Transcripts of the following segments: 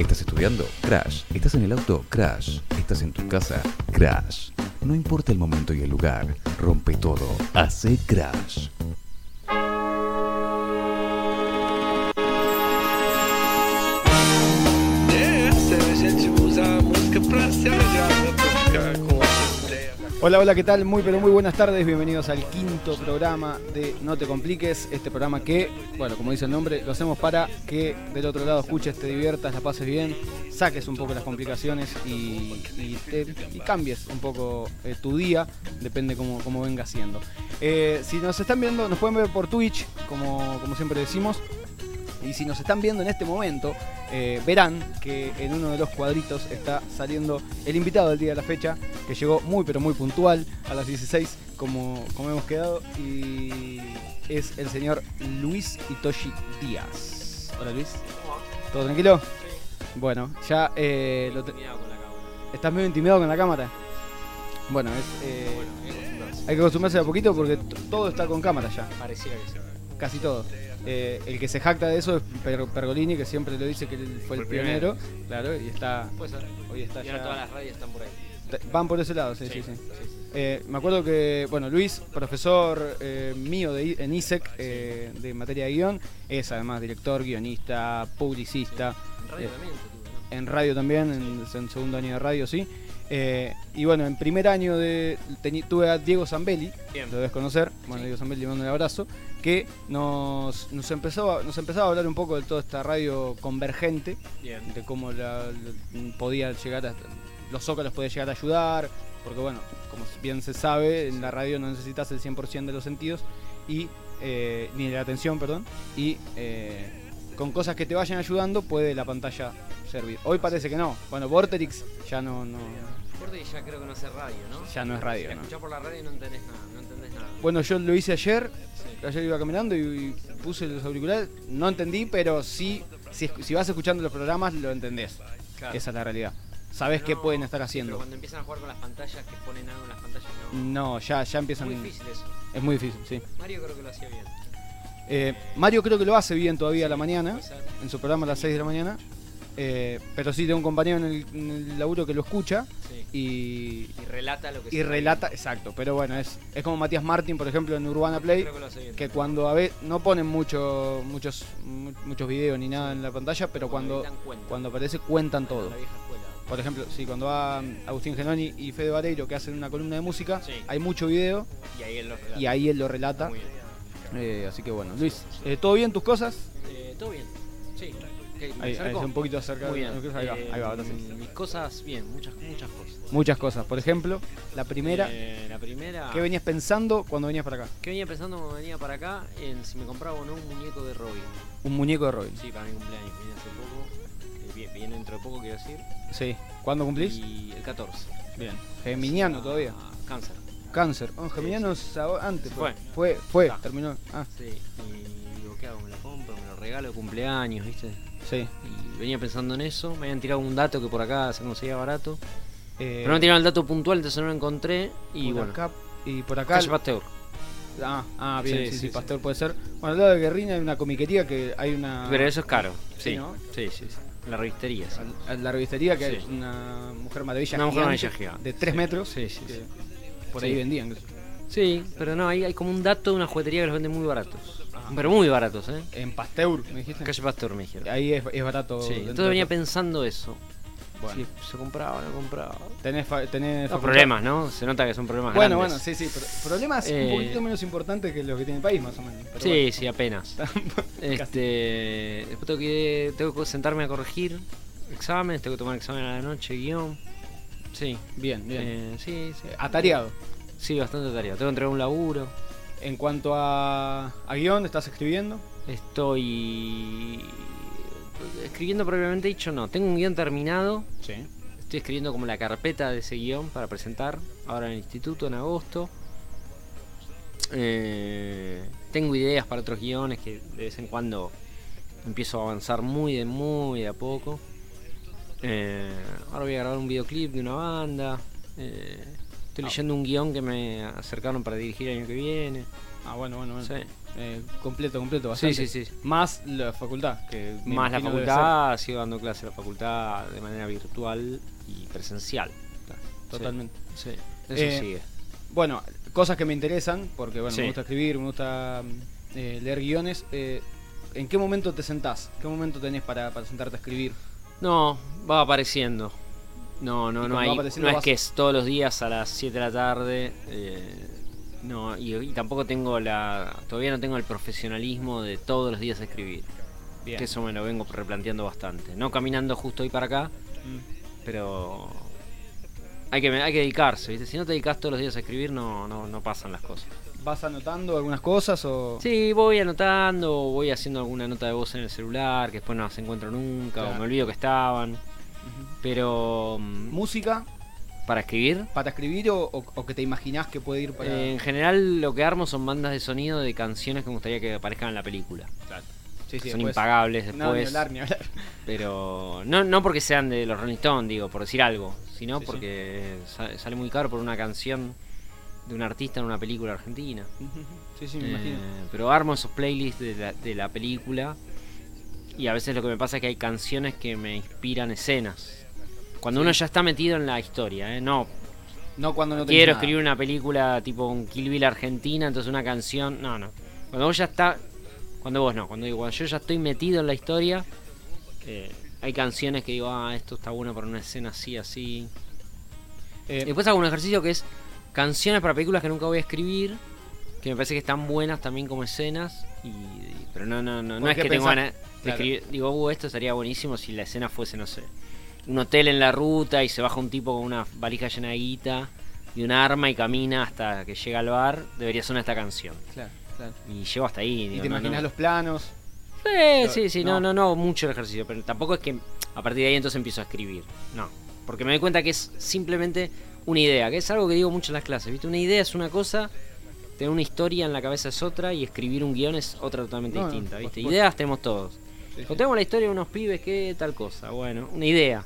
¿Estás estudiando? Crash. ¿Estás en el auto? Crash. ¿Estás en tu casa? Crash. No importa el momento y el lugar, rompe todo. Hace Crash. Hola, hola, ¿qué tal? Muy, pero muy buenas tardes. Bienvenidos al quinto programa de No Te Compliques. Este programa que, bueno, como dice el nombre, lo hacemos para que del otro lado escuches, te diviertas, la pases bien, saques un poco las complicaciones y, y te- y cambies un poco eh, tu día, depende cómo, venga siendo. Eh, si nos están viendo, nos pueden ver por Twitch, como siempre decimos. Y si nos están viendo en este momento, eh, verán que en uno de los cuadritos está saliendo el invitado del día de la fecha, que llegó muy pero muy puntual a las 16, como, como hemos quedado, y es el señor Luis Itoshi Díaz. Hola Luis. ¿Todo tranquilo? Bueno, ya eh, lo te- ¿Estás medio intimidado con la cámara? Bueno, es, eh, hay que acostumbrarse a poquito porque todo está con cámara ya Pareciera que sí. casi todo. Eh, el que se jacta de eso es Per- Pergolini, que siempre lo dice que él fue el pionero, claro, y está Puede ser. hoy está Y ahora ya- todas las radios están por ahí. van por ese lado, sí, sí, sí. Eh, me acuerdo que, bueno, Luis, profesor eh, mío de, I- en ISEC eh, de materia de guion, es además director, guionista, publicista, En radio Eh, en radio también, en, en segundo año de radio, sí. Eh, y bueno, en primer año de teni- tuve a Diego Zambelli, Bien. lo debes conocer, bueno, Sí. Diego Zambelli le mando un abrazo, que nos, nos, empezó a, nos empezaba a hablar un poco de toda esta radio convergente, Bien. de cómo la, la- podía llegar a, los zócalos podían llegar a ayudar, porque bueno, como bien se sabe, en la radio no necesitas el 100% de los sentidos, y eh, ni de la atención, perdón, y eh, con cosas que te vayan ayudando puede la pantalla servir. Hoy parece que no, bueno, Vorterix ya no, no Porque ya creo que no hace radio, ¿no? ya no es radio. Si por la radio y no entendés nada, no entendés nada. Bueno, yo lo hice ayer, Sí. ayer iba caminando y, y puse los auriculares, no entendí, pero sí, si, si vas escuchando los programas lo entendés. Claro. Esa es la realidad. Sabes qué pueden estar Pero haciendo. cuando empiezan a jugar con las pantallas, que ponen algo en las pantallas, no. No, ya, ya Es empiezan. muy difícil eso. Es muy difícil, sí. Mario creo que lo hacía bien. Eh, Mario creo que lo hace bien todavía a la mañana, en su programa a las 6 de la mañana. Eh, pero sí tengo un compañero en el, en el laburo que lo escucha Sí. y, Y relata lo que y relata, exacto. Pero bueno, es, es como Matías Martín, por ejemplo, en Urbana Play. Que cuando a veces no ponen mucho, muchos mu- muchos videos ni nada en la pantalla, pero cuando cuando aparece cuentan todo. Por ejemplo, sí, cuando va Agustín Genoni y Fede Vareiro que hacen una columna de música, Sí. hay mucho video Y ahí él lo relata. y ahí él lo relata. Muy bien. Eh, así que bueno, Luis, eh, ¿todo bien tus cosas? Eh, Todo bien. Sí. ¿Qué, ¿me Ahí, ahí, acerco? un poquito acerca Muy bien. Ahí va, Eh, ahí va, ahora sí. Mis cosas, bien, muchas, muchas cosas. Muchas cosas. Por ejemplo, la primera, Eh, la primera. ¿qué venías pensando cuando venías para acá? ¿Qué venía pensando cuando venía para acá? En si me compraba o no un muñeco de Robin. Un muñeco de Robin. Sí, para mi cumpleaños, viene hace poco. que vi- viene dentro de poco, quiero decir. Sí. ¿Cuándo cumplís? Y el 14. Bien. Geminiano Ah, todavía. Cáncer. Cáncer. Oh, Geminiano ahora- antes. Fue. Fue, fue, Ah. terminó. Ah, Sí. Y regalo de cumpleaños? ¿Viste? sí. Y venía pensando en eso. Me habían tirado un dato que por acá se conseguía barato. Eh, Pero no tiraron el dato puntual, entonces no lo encontré. Y bueno. acá y por acá. Calle Pasteur. Ah, ah, bien, Sí, sí, sí. Pasteur puede ser. Bueno, al lado de Guerrina hay una comiquería que hay una. Pero eso es caro. Sí, Sí, ¿no? sí, sí. La revistería. sí. al- a la revistería que hay una mujer maravilla. Una mujer maravilla. De 3 Sí. metros. Sí, sí. Por ahí vendían. Sí, pero no, ahí hay como un dato de una juguetería que los vende muy baratos. Ajá. Pero muy baratos, ¿eh? En Pasteur, me dijiste. Calle Pasteur me dijeron. Ahí es, es barato. Sí, entonces venía pensando eso. Bueno, Si se compraba, no compraba. tenés, tenés No, problemas, ¿no? Se nota que son problemas Bueno, grandes. bueno, sí, sí. pero problemas Eh, un poquito menos importantes que los que tiene el país, más o menos. pero Sí, bueno. sí, apenas. Este, después tengo que, tengo que sentarme a corregir exámenes, tengo que tomar examen a la noche, guion. Sí, Bien, bien. eh, sí, sí. Atareado. Sí, bastante tarea. Tengo que entregar un laburo. En cuanto a, a guion, ¿estás escribiendo? Estoy escribiendo previamente dicho, no. Tengo un guion terminado. Sí. Estoy escribiendo como la carpeta de ese guion para presentar ahora en el instituto en agosto. Eh, tengo ideas para otros guiones que de vez en cuando empiezo a avanzar muy de muy de a poco. Eh, ahora voy a grabar un videoclip de una banda. Eh, estoy leyendo un guion que me acercaron para dirigir el año que viene. Ah, bueno, bueno, bueno. Sí. Eh, completo, completo, Sí, bastante. sí, sí. Más la facultad. Que Más la facultad, sigo dando clases en la facultad de manera virtual y presencial. Totalmente. Sí, eso Eh, sigue. Bueno, cosas que me interesan, porque bueno, Sí. me gusta escribir, me gusta eh, leer guiones. eh, ¿En qué momento te sentás? ¿Qué momento tenés para, para sentarte a escribir? No, va apareciendo. No, no, no hay. No es que es todos los días a las 7 de la tarde. eh, no, y, y tampoco tengo la. Todavía no tengo el profesionalismo de todos los días escribir. Bien. Que eso me lo vengo replanteando bastante. No caminando justo hoy para acá, Mm. pero. Hay que, hay que dedicarse, ¿viste? Si no te dedicas todos los días a escribir, no, no, no pasan las cosas. ¿Vas anotando algunas cosas o...? Sí, voy anotando, voy haciendo alguna nota de voz en el celular, que después no las encuentro nunca, o me olvido que estaban. Pero. ¿Música Para escribir, para escribir o, o- o que te imaginás que puede ir para...? eh, en general lo que armo son bandas de sonido de canciones que me gustaría que aparezcan en la película. sí, sí, son después- impagables No, ni después. hablar, ni hablar. Pero no, no porque sean de los Rolling Stones, digo, por decir algo, sino Sí, porque sa- sale muy caro por una canción de un artista en una película argentina. Sí, sí, me Eh, imagino. pero armo esos playlists de la, de la película y a veces lo que me pasa es que hay canciones que me inspiran escenas. Cuando Sí. uno ya está metido en la historia, ¿eh? no No cuando no quiero nada. escribir una película tipo un Kill Bill Argentina, entonces una canción. No, no. Cuando vos ya está. Cuando vos no, cuando digo, cuando yo ya estoy metido en la historia, eh, hay canciones que digo, ah, esto está bueno para una escena así, así. Eh, Después hago un ejercicio que es canciones para películas que nunca voy a escribir, que me parece que están buenas también como escenas, y, y- pero no, no, no, no ¿Por es que tengo ganas Claro. Digo, uh, esto estaría buenísimo si la escena fuese, no sé, un hotel en la ruta y se baja un tipo con una valija llena de guita y un arma y camina hasta que llega al bar, debería sonar esta canción. claro, claro. Y llego hasta ahí. Y digo, te no, imaginas no. los planos. Sí, sí, sí, no, No. no, no, mucho el ejercicio, pero tampoco es que a partir de ahí entonces empiezo a escribir. No, porque me doy cuenta que es simplemente una idea, que es algo que digo mucho en las clases, ¿viste? Una idea es una cosa, tener una historia en la cabeza es otra y escribir un guion es otra totalmente No, distinta, ¿viste? Ideas tenemos todos. Sí, sí. Contemos la historia de unos pibes que tal cosa, bueno, una idea.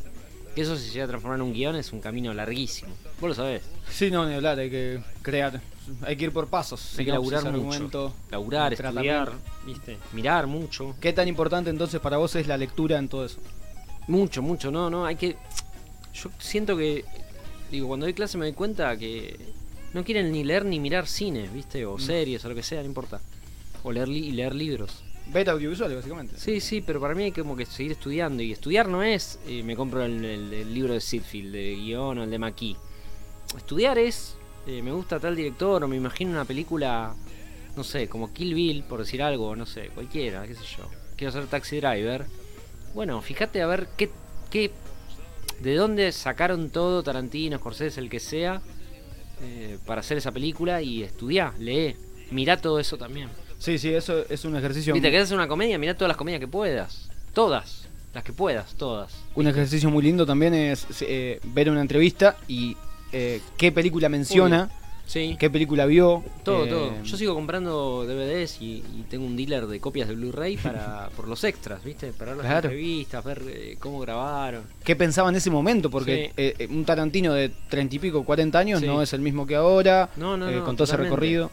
Que eso si se llega a transformar en un guion es un camino larguísimo. Vos lo sabés. Sí, no, ni hablar, hay que crear. Hay que ir por pasos. Hay que laburar mucho. Laburar, estudiar, ¿viste? Mirar mucho. ¿Qué tan importante entonces para vos es la lectura en todo eso? Mucho, mucho, no, no, hay que... Yo siento que, digo, cuando doy clase me doy cuenta que no quieren ni leer ni mirar cine, ¿viste? O Mm. series o lo que sea, no importa. O leer, li- leer libros. Ver audiovisuales, básicamente. Sí, sí, pero para mí hay como que seguir estudiando. Y estudiar no es, eh, me compro el, el- libro de Sidfield, de guion o el de McKee. Estudiar es, eh, me gusta tal director o me imagino una película, no sé, como Kill Bill, por decir algo, no sé, cualquiera, qué sé yo. Quiero ser taxi driver. Bueno, fíjate a ver qué, qué, de dónde sacaron todo Tarantino, Scorsese, el que sea, eh, para hacer esa película y estudiar, lee, mirá todo eso también. Sí, sí, eso es un ejercicio. Viste, querés hacer una comedia, mirá todas las comedias que puedas. Todas. Las que puedas, todas. Un ejercicio muy lindo también es eh, ver una entrevista y eh, qué película menciona, Sí. qué película vio. Todo, eh, todo. Yo sigo comprando DVDs y, y tengo un dealer de copias de Blu-ray para por los extras, ¿viste? Para ver las Claro. entrevistas, ver eh, cómo grabaron. ¿Qué pensaba en ese momento? Porque Sí. eh, eh, un Tarantino de treinta y pico, 40 años Sí. no es el mismo que ahora. No, no, eh, no. con todo ese recorrido.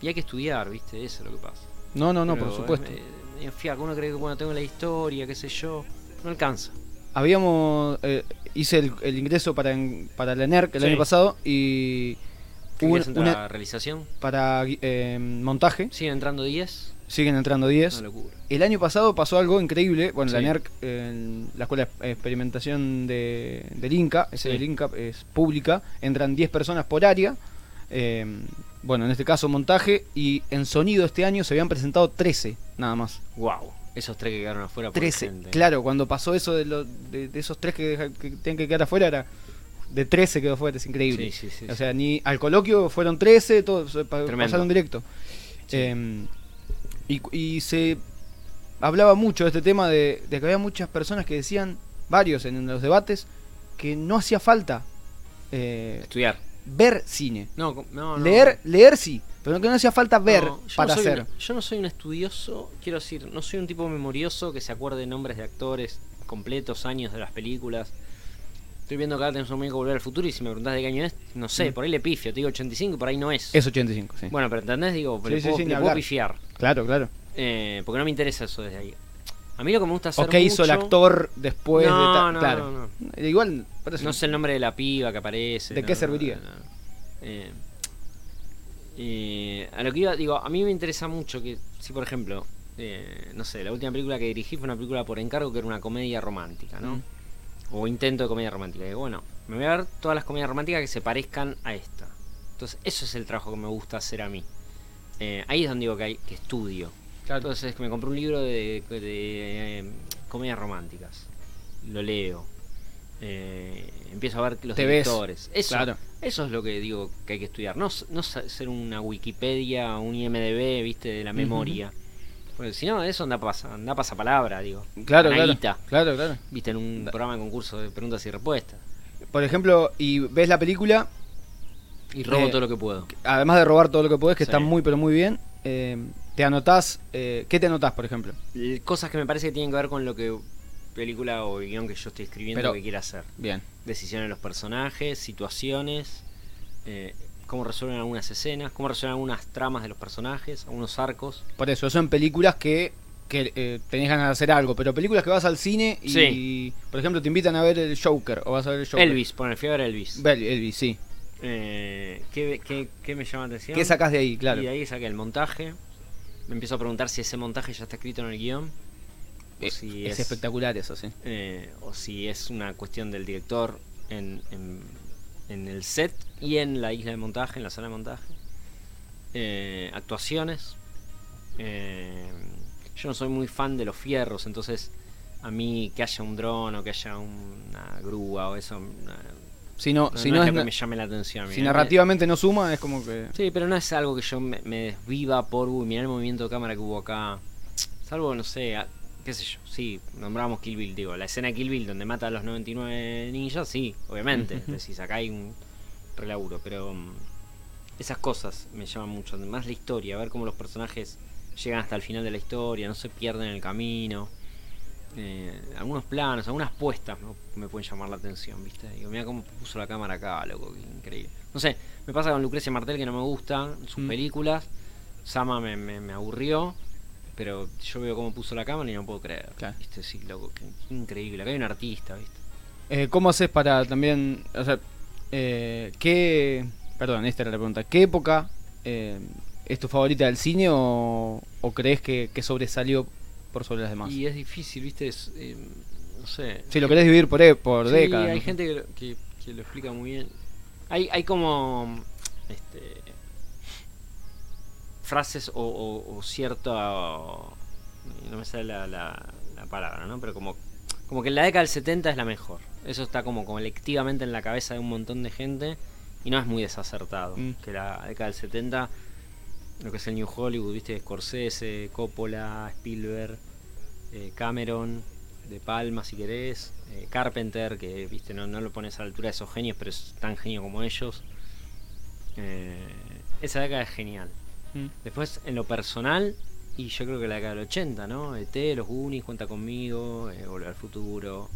Eh, y hay que estudiar, ¿viste? Eso es lo que pasa. No, no, no, Pero por supuesto. eh, es fiaco, uno cree que bueno, tengo la historia, qué sé yo. No alcanza. Habíamos. eh, hice el, el ingreso para, en- para la NERC el Sí. año pasado y. ¿Qué hubo querés entrar una- a realización? para eh, montaje, Siguen entrando 10. siguen entrando 10. Una locura. El año pasado pasó algo increíble. Bueno, la Sí. NERC, en la Escuela de Experimentación de, del Inca, ese Sí. del Inca es pública, entran 10 personas por área. eh, bueno, en este caso montaje, y en sonido este año se habían presentado 13, nada más. Wow. Esos tres que quedaron afuera por 13, gente. claro, cuando pasó eso de, lo- de, de esos tres que, que tenían que quedar afuera, era de 13 quedó afuera, es increíble. Sí, sí, sí, o sea, ni al coloquio fueron 13, todos pasaron directo. Sí. Eh, y, y se hablaba mucho de este tema de, de que había muchas personas que decían, varios en los debates, que no hacía falta eh, Estudiar. Ver cine. No, com- no, no. Leer, leer sí, pero que no hacía falta ver No, para no hacer. un- yo no soy un estudioso, quiero decir, no soy un tipo memorioso que se acuerde nombres de actores completos, años de las películas. Estoy viendo acá tenemos un amigo Volver al Futuro y si me preguntás de qué año es, no sé, Mm. por ahí le pifio, te digo 85 y por ahí no es. Es 85, sí. Bueno, pero ¿entendés? Digo, Sí, le, sí, puedo, sí, ni le puedo hablar. pifiar. Claro, claro. Eh, porque no me interesa eso desde ahí. A mí lo que me gusta hacer ¿O qué hizo el actor después no, de tal? no, claro. no, no. Igual, parece- No sé el nombre de la piba que aparece. ¿De qué serviría? Eh, eh, a lo que iba, digo, a mí me interesa mucho que, si por ejemplo, eh, no sé, la última película que dirigí fue una película por encargo que era una comedia romántica, ¿no? Mm. O intento de comedia romántica. Y digo, bueno, me voy a ver todas las comedias románticas que se parezcan a esta. Entonces, eso es el trabajo que me gusta hacer a mí. Eh, ahí es donde digo que, hay, que estudio. Claro. Entonces me compré un libro de, de, eh, comedias románticas. Lo leo. Eh, empiezo a ver los directores. Eso, claro. eso es lo que digo que hay que estudiar. No, no ser una Wikipedia, un IMDB, viste, de la memoria. Porque si no, eso anda pasa, anda palabra, digo. Claro, claro. Claro, claro. Viste, en un Da- programa de concurso de preguntas y respuestas. Por ejemplo, y ves la película, Y robo Eh, todo lo que puedo. además de robar todo lo que podés, que Sí. está muy, pero muy bien, eh, te anotás. eh, ¿Qué te anotás, por ejemplo? L- Cosas que me parece que tienen que ver con lo que película o guion que yo estoy escribiendo Pero- que quiera hacer. Bien. decisiones de los personajes, situaciones, eh, cómo resuelven algunas escenas, cómo resuelven algunas tramas de los personajes, algunos arcos. Por eso, son películas que, que eh, tenés ganas de hacer algo, pero películas que vas al cine y, Sí. por ejemplo, te invitan a ver el Joker o vas a ver el Joker. Elvis, poner fui a ver Elvis. Elvis, sí. Eh, ¿qué, qué, qué me llama la atención? ¿Qué sacás de ahí? Claro. Y de ahí saqué el montaje. Me empiezo a preguntar si ese montaje ya está escrito en el guion. O Eh, si es, espectacular eso, sí. eh, o si es una cuestión del director en, en, en el set y en la isla de montaje, en la sala de montaje. Eh, actuaciones. Eh, yo no soy muy fan de los fierros, entonces a mí que haya un dron o que haya una grúa o eso, Si no, si no no es lo que me llame la atención. si Me- narrativamente no suma, es como que. Sí, pero no es algo que yo me, me desviva por, uy, mirá el movimiento de cámara que hubo acá. Salvo, no sé, a- qué sé yo, sí, nombramos Kill Bill, digo, la escena de Kill Bill donde mata a los 99 ninjas, sí, obviamente, decís, acá hay un relaburo, pero mm, esas cosas me llaman mucho, más la historia, ver cómo los personajes llegan hasta el final de la historia, no se pierden en el camino. Eh, algunos planos, algunas puestas ¿no? me pueden llamar la atención, ¿viste? Digo, mira cómo puso la cámara acá, loco, qué increíble. No sé, me pasa con Lucrecia Martel que no me gustan sus Mm. películas. Sama me, me, me aburrió, pero yo veo cómo puso la cámara y no puedo creer. Claro. ¿Viste? Sí, loco, qué increíble. Acá hay un artista, ¿viste? Eh, ¿Cómo haces para también. O sea, eh, ¿qué. Perdón, esta era la pregunta. ¿Qué época eh, es tu favorita del cine o, o crees que, que sobresalió por sobre las demás? Y es difícil, ¿viste? Es, eh, no sé. Si lo querés dividir por, e- por Sí, décadas. hay ¿no? gente que, lo- que, que lo explica muy bien. Hay, hay como este, frases o, o, o cierto no me sale la, la, la palabra, ¿no? Pero como, como que la década del 70 es la mejor. Eso está como colectivamente en la cabeza de un montón de gente y no es muy desacertado. Mm. Que la década del 70, lo que es el New Hollywood, ¿viste? Scorsese, Coppola, Spielberg, eh, Cameron, De Palma si querés, eh, Carpenter, que viste no, no lo pones a la altura de esos genios, pero es tan genio como ellos. Eh, esa década es genial. Mm. Después, en lo personal, y yo creo que la década del 80, ¿no? ET, Los Goonies, Cuenta Conmigo, Volver al Futuro,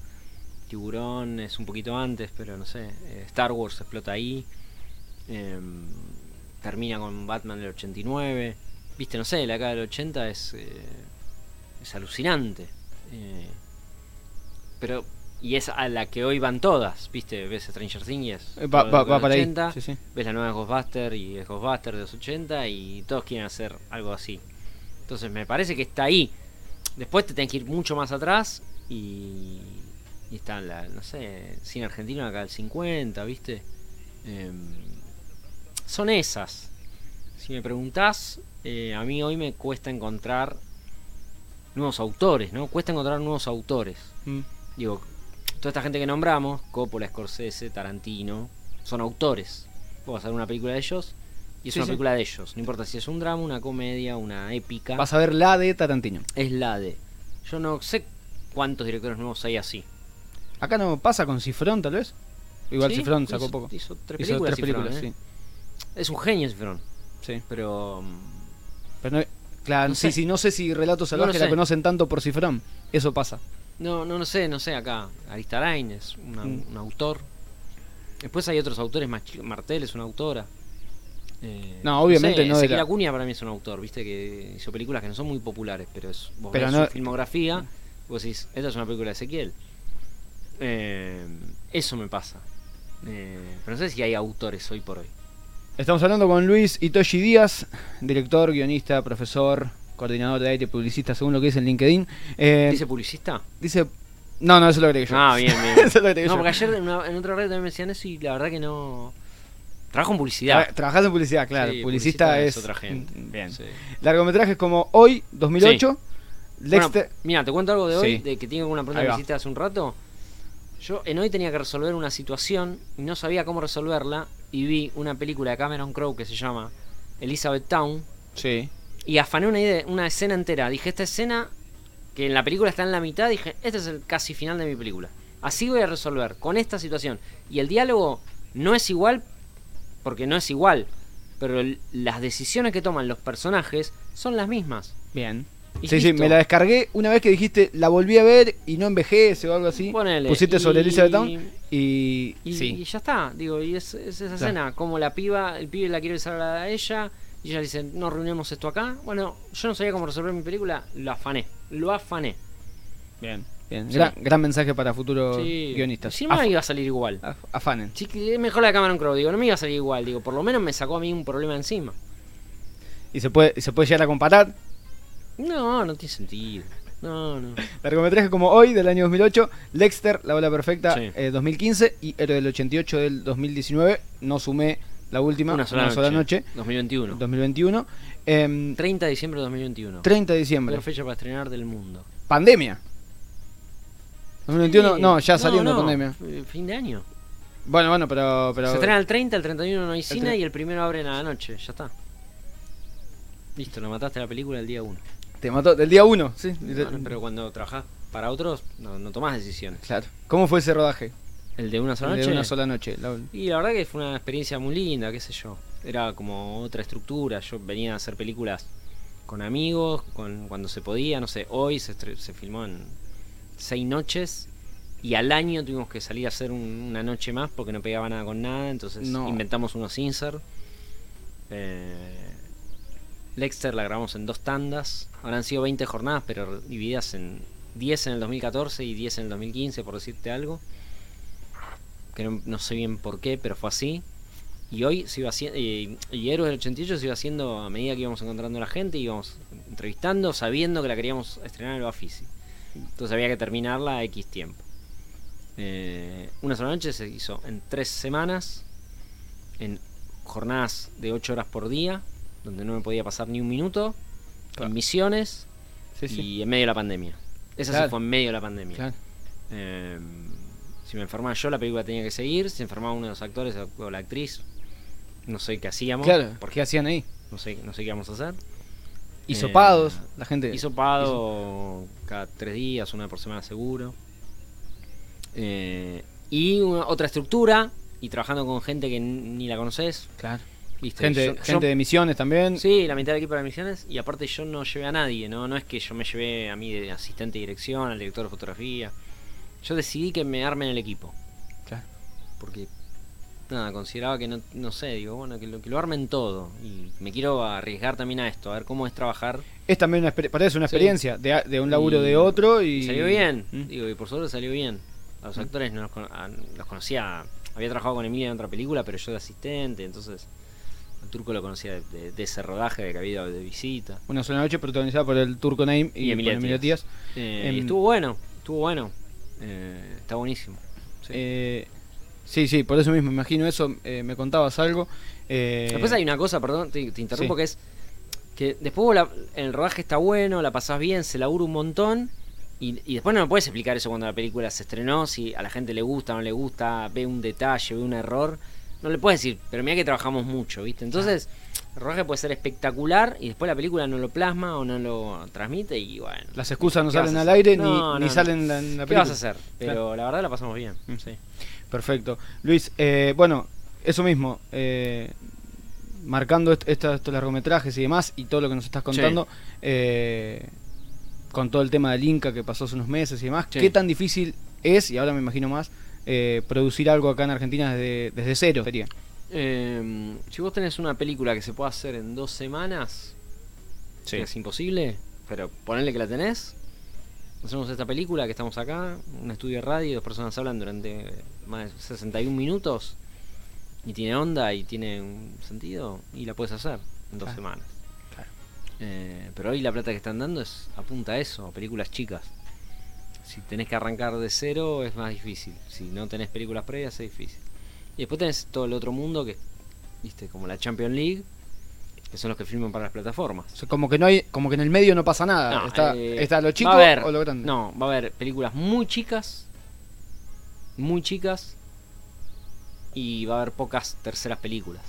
Tiburón es un poquito antes, pero no sé, Star Wars explota ahí. Termina con Batman del 89. Viste, no sé, la década del 80 es, eh, es alucinante. Eh, pero, y es a la que hoy van todas, viste, ves Stranger Things Eh, va, para ahí. 80, Sí, sí. ves la nueva Ghostbuster y es Ghostbuster de los 80 y todos quieren hacer algo así. Entonces me parece que está ahí. Después te tenés que ir mucho más atrás y, y está en la, no sé, cine argentino acá del 50, ¿viste? Em, son esas. Si me preguntás, eh, a mí hoy me cuesta encontrar nuevos autores, ¿no? Cuesta encontrar nuevos autores. Mm. Digo, toda esta gente que nombramos, Coppola, Scorsese, Tarantino, son autores. Vos vas a ver una película de ellos y es Sí, una sí. película de ellos. No importa si es un drama, una comedia, una épica. Vas a ver la de Tarantino. Es la de. Yo no sé cuántos directores nuevos hay así. Acá no pasa con Cifrón, tal vez. Igual Sí, Cifrón sacó hizo- poco. Hizo tres Hizo películas. tres Cifrón, películas, ¿eh? sí. Es un genio Cifrón. sí. Pero. mm, Pero no, claro, No sí, sé. sí, no sé si Relatos No Salvajes la sé. conocen tanto por Cifrón. Eso pasa. No, no, no sé, no sé acá. Aristarain es una- Mm. un autor. Después hay otros autores. Martel es una autora. Eh, No, obviamente sé, no de Ezequiel la- Acuña para mí es un autor, viste, que hizo películas que no son muy populares, pero es, vos Pero ves no- su filmografía, vos decís, esta es una película de Ezequiel. Eh, eso me pasa. Eh, pero no sé si hay autores hoy por hoy. Estamos hablando con Luis Itoshi Díaz, director, guionista, profesor, coordinador de aire, publicista, según lo que dice en LinkedIn. Eh, ¿Dice publicista? dice- No, no, eso lo agregué yo. Ah, bien, bien. Eso lo agregué no, yo. porque ayer en, una- en otra red también me decían eso y la verdad que no. Trabajo en Tra- publicidad. Trabajás en publicidad, claro. Sí, publicista, publicista es. es otra gente. Bien. Sí. Largometrajes como Hoy, 2008. Lexter. Bueno, mira, te cuento algo de hoy, Sí. de que tengo una pregunta que hiciste hace un rato. Yo en hoy tenía que resolver una situación y no sabía cómo resolverla y vi una película de Cameron Crowe que se llama Elizabeth Town Sí. y afané una, idea, una escena entera. Dije, esta escena, que en la película está en la mitad, dije, este es el casi final de mi película. Así voy a resolver, con esta situación. Y el diálogo no es igual, porque no es igual, pero el- las decisiones que toman los personajes son las mismas. Bien. Y Sí, sí, me la descargué una vez que dijiste, la volví a ver y no envejece o algo así. Ponele, Pusiste sobre y- Elizabeth Town y. Y, sí. y ya está, digo, y es, es esa Claro. escena, como la piba, el pibe la quiere besar a ella, y ella dice, no reunimos esto acá. Bueno, yo no sabía cómo resolver mi película, lo afané, lo afané. Bien. Bien. Sí. Gran, gran mensaje para futuros Sí. guionistas. Si no me iba a salir igual. af- afanen. Sí, que es mejor la de Cameron Crowe, digo, no me iba a salir igual, digo, por lo menos me sacó a mí un problema encima. Y se puede, se puede llegar a comparar. No, no tiene sentido. No, no. Largometraje como Hoy, del año 2008. Lexter, La Ola Perfecta, Sí. eh, 2015. Y Héroe del 88 del 2019. No sumé la última, Una sola, noche. 2021. 2021. Em, 30 de diciembre de 2021. 30 de diciembre. Peor fecha para estrenar del mundo. Pandemia. 2021, Sí. no, ya saliendo no, pandemia. eh, Fin de año. Bueno, bueno, pero. pero Se estrena el 30, el 31 no hay cine y el primero abren a la noche. Ya está. Listo, lo mataste la película el día 1. Te mató del día 1, sí. pero cuando trabajás para otros, no, no tomás decisiones. Claro. ¿Cómo fue ese rodaje? El de una sola El noche. De una sola noche. la- Y la verdad que fue una experiencia muy linda, qué sé yo. Era como otra estructura. Yo venía a hacer películas con amigos, con cuando se podía, no sé. Hoy se, filmó en seis noches y al año tuvimos que salir a hacer un- una noche más porque no pegaba nada con nada. Entonces No. inventamos unos insert. Eh, Lexter la grabamos en dos tandas. Habrán sido 20 jornadas, pero divididas en 10 en el 2014 y 10 en el 2015, por decirte algo que no, sé bien por qué, pero fue así. Y hoy se iba haciendo, y, y Héroes del 88 se iba haciendo a medida que íbamos encontrando a la gente, íbamos entrevistando, sabiendo que la queríamos estrenar en el Bafisi. Entonces había que terminarla a X tiempo. Eh, una sola noche se hizo en tres semanas, en jornadas de 8 horas por día, donde no me podía pasar ni un minuto, Claro. en misiones Sí, sí. y en medio de la pandemia. Esa Claro. sí fue en medio de la pandemia. Claro. Eh, si me enfermaba yo, la película tenía que seguir. Si enfermaba uno de los actores o la actriz, no sé qué hacíamos. Claro, porque ¿qué hacían ahí? no sé, no sé qué íbamos a hacer. Hisopados, Eh, la gente. Hisopado cada tres días, una por semana seguro. Eh, y una- otra estructura. Y trabajando con gente que ni la conoces. Claro. ¿Viste? Gente, Yo- yo- gente de misiones también. Sí, la mitad del equipo de misiones. Y aparte yo no llevé a nadie, ¿no? No es que yo me llevé a mí de asistente de dirección, al director de fotografía. Yo decidí que me armen el equipo. Claro. Porque, nada, consideraba que no, no sé, digo, bueno, que lo, que lo armen todo. Y me quiero arriesgar también a esto, a ver cómo es trabajar. Es también una, para eso una Sí. experiencia de, de un laburo Y de otro y. Salió bien, ¿Mm? digo, y por suerte salió bien. A los actores no los, los conocía, había trabajado con Emilia en otra película, pero yo de asistente, entonces el turco lo conocía de, de- de ese rodaje de que había de visita. Una sola noche protagonizada por el turco Naim y, Y Emilia Emilia Tías. Eh, Em, y estuvo bueno, estuvo bueno. Eh, está buenísimo. Sí. Eh, sí, sí, por eso mismo, imagino eso. eh, me contabas algo. eh, Después hay una cosa, perdón, te, te interrumpo, sí. que es que después vos la- el rodaje está bueno, la pasás bien, se labura un montón. Y, y después no me puedes explicar eso cuando la película se estrenó, si a la gente le gusta o no le gusta, ve un detalle, ve un error. No le puedes decir, pero mira que trabajamos mucho, ¿viste? Entonces, el rodaje puede ser espectacular y después la película no lo plasma o no lo transmite y bueno. Las excusas no ¿qué vas salen al aire No, ni, no, ni no. salen en la, en la ¿Qué película. vas a hacer? Pero la verdad la pasamos bien. Mm. Sí. Perfecto. Luis, eh, bueno, eso mismo. eh, marcando est- estos largometrajes y demás y todo lo que nos estás contando. eh, con todo el tema del Inca que pasó hace unos meses y demás, Sí. ¿qué tan difícil es, y ahora me imagino más, eh, producir algo acá en Argentina desde, desde cero? Sería. Eh, si vos tenés una película que se puede hacer en dos semanas, Sí. que es imposible, pero ponele que la tenés. Hacemos esta película que estamos acá, un estudio de radio, dos personas hablan durante más de 61 minutos y tiene onda y tiene un sentido y la puedes hacer en dos Claro. semanas. Claro. Eh, pero hoy la plata que están dando es apunta a eso, a películas chicas. Si tenés que arrancar de cero es más difícil. Si no tenés películas previas es difícil. Y después tenés todo el otro mundo que, viste, como la Champions League, que son los que filman para las plataformas. O sea, como que no hay, como que en el medio no pasa nada. No, está, eh, está lo chico va a haber- o lo grande. No, va a haber películas muy chicas, muy chicas, y va a haber pocas terceras películas.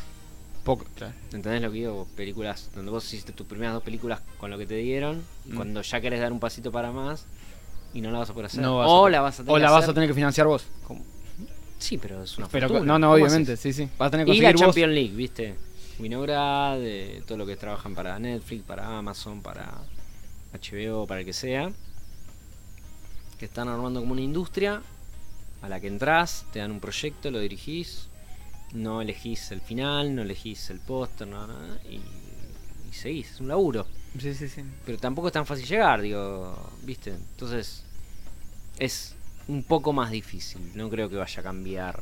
Poco, claro. ¿Entendés lo que digo? Películas donde vos hiciste tus primeras dos películas con lo que te dieron, y Mm. cuando ya querés dar un pasito para más, y no la vas a poder hacer. No vas o a- la vas a tener O la que vas a tener que financiar vos. como- Sí, pero es una Pero fortuna. no, no, ¿Cómo obviamente, haces? sí, sí. Vas a tener que Y la vos. Champions League, ¿viste? Winograd, eh, todo lo que trabajan para Netflix, para Amazon, para HBO, para el que sea. Que están armando como una industria a la que entras, te dan un proyecto, lo dirigís, no elegís el final, no elegís el póster, no, y, y seguís, es un laburo. Sí, sí, sí. Pero tampoco es tan fácil llegar, digo, ¿viste? Entonces es un poco más difícil, no creo que vaya a cambiar.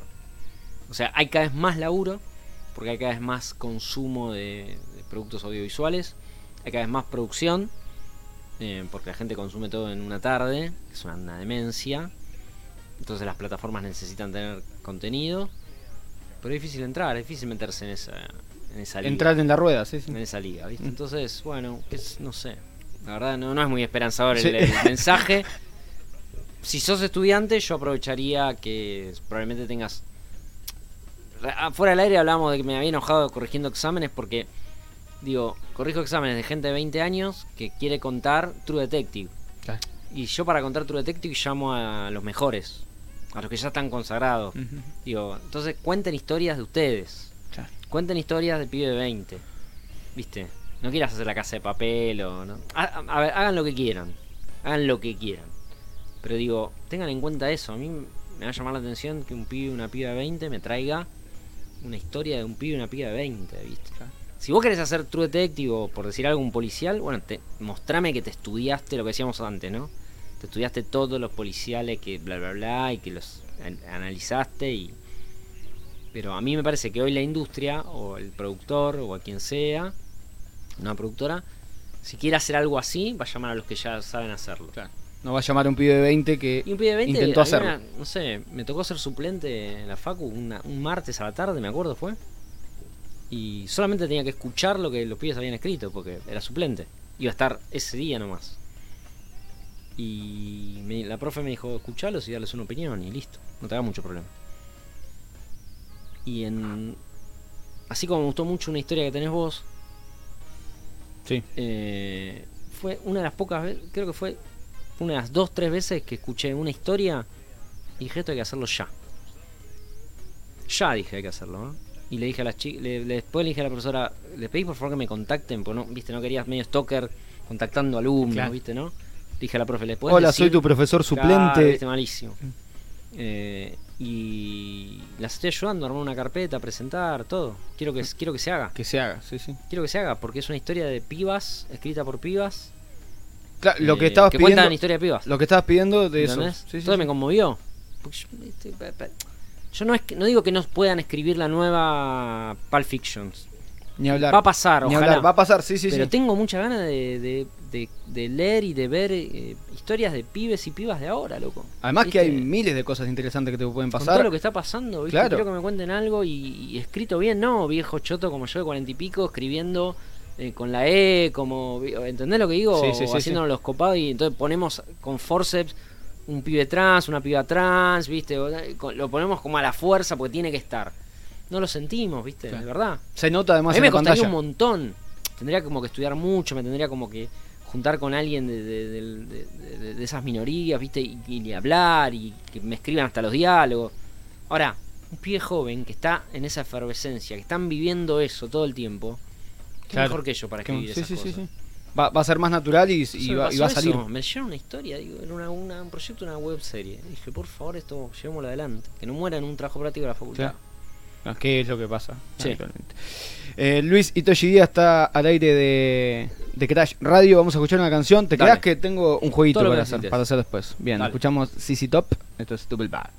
O sea, hay cada vez más laburo, porque hay cada vez más consumo de, de productos audiovisuales, hay cada vez más producción, eh, porque la gente consume todo en una tarde, que es una, una demencia. Entonces las plataformas necesitan tener contenido, pero es difícil entrar, es difícil meterse en esa, en esa liga Entrar en la rueda, sí, sí. en esa liga, ¿viste? Mm. Entonces, bueno, es, no sé. La verdad, no, no es muy esperanzador el, Sí. el mensaje. Si sos estudiante, yo aprovecharía que probablemente tengas. Afuera del aire hablamos de que me había enojado corrigiendo exámenes porque, digo, corrijo exámenes de gente de 20 años que quiere contar True Detective. Y yo para contar True Detective llamo a los mejores, a los que ya están consagrados. Digo, entonces cuenten historias de ustedes. Claro. Cuenten historias de pibe de 20. ¿Viste? No quieras hacer la casa de papel o no. A, ver, hagan lo que quieran. Hagan lo que quieran. Pero digo, tengan en cuenta eso. A mí me va a llamar la atención que un pibe una piba de 20 me traiga una historia de un pibe y una piba de 20, ¿viste? Claro. Si vos querés hacer True Detective o por decir algo un policial, bueno, te, mostrame que te estudiaste lo que decíamos antes, ¿no? Te estudiaste todos los policiales que bla bla bla y que los an- analizaste y pero a mí me parece que hoy la industria o el productor o a quien sea, una productora, si quiere hacer algo así, va a llamar a los que ya saben hacerlo. No va a llamar a un pibe de 20 que Y un pibe de 20 intentó hacerlo. no sé, me tocó ser suplente en la Facu una- un martes a la tarde, me acuerdo fue. Y solamente tenía que escuchar lo que los pibes habían escrito, porque era suplente. Iba a estar ese día nomás. Y me- la profe me dijo, escuchalos y darles una opinión y listo, no te haga mucho problema. Y en... Así como me gustó mucho una historia que tenés vos, Sí. eh, fue una de las pocas veces, creo que fue una de las dos, tres veces que escuché una historia y dije esto hay que hacerlo ya. Ya dije hay que hacerlo, ¿no? Y le dije a las chicas, después le dije a la profesora, le pedí por favor que me contacten, porque no, viste, no querías medio stalker contactando alumnos, Claro. viste, ¿no? Le dije a la profe, ¿le puedes Hola, decir? soy tu profesor Claro, suplente. viste, malísimo. Eh, y las estoy ayudando a armar una carpeta, a presentar, todo. Quiero que, quiero que se haga. Que se haga, sí, sí. Quiero que se haga, porque es una historia de pibas, escrita por pibas. Claro, lo que eh, estabas que pidiendo. cuentan historia de pibas. Lo que estabas pidiendo de eso. sí. me conmovió. Yo, no, es que- no digo que no puedan escribir la nueva Pulp Fictions. Ni hablar. Va a pasar, Ni ojalá. hablar. Va a pasar, sí, sí, pero tengo mucha ganas de, de- de- de leer y de ver eh, historias de pibes y pibas de ahora, loco. Además que hay miles de cosas interesantes que te pueden Con pasar. todo lo que está pasando, ¿viste? Claro. quiero que me cuenten algo y, y escrito bien, no, viejo choto como yo de cuarenta y pico, escribiendo eh, con la E, como, ¿entendés lo que digo? Sí, sí, O sí, haciéndonos los copados y entonces ponemos con forceps un pibe trans, una piba trans, ¿viste? Eh, con- Lo ponemos como a la fuerza porque tiene que estar. No lo sentimos, ¿viste? Claro. De verdad. Se nota A además mí en me la costaría pantalla. un montón. Tendría como que estudiar mucho, me tendría como que juntar con alguien de, de- de- esas minorías, ¿viste? Y, y hablar y que me escriban hasta los diálogos. Ahora, un pibe joven que está en esa efervescencia, que están viviendo eso todo el tiempo, ¿qué Claro. mejor que yo para Que- escribir sí, esas sí, sí, cosas? sí. Va, va a ser más natural y, va, y pasó va a salir. eso, Me leyeron una historia, digo, era una, una- un proyecto, una web serie. Dije, por favor, esto llevémoslo adelante. Que no muera en un trabajo práctico de la facultad. Ah, ¿Qué es lo que pasa? Sí. Eh, Luis Itoshi Díaz está al aire de, de Crash Radio. Vamos a escuchar una canción. ¿Te Dale. que tengo un jueguito para hacer, para hacer después? Bien, Dale. escuchamos CC Top. Esto es Double Back.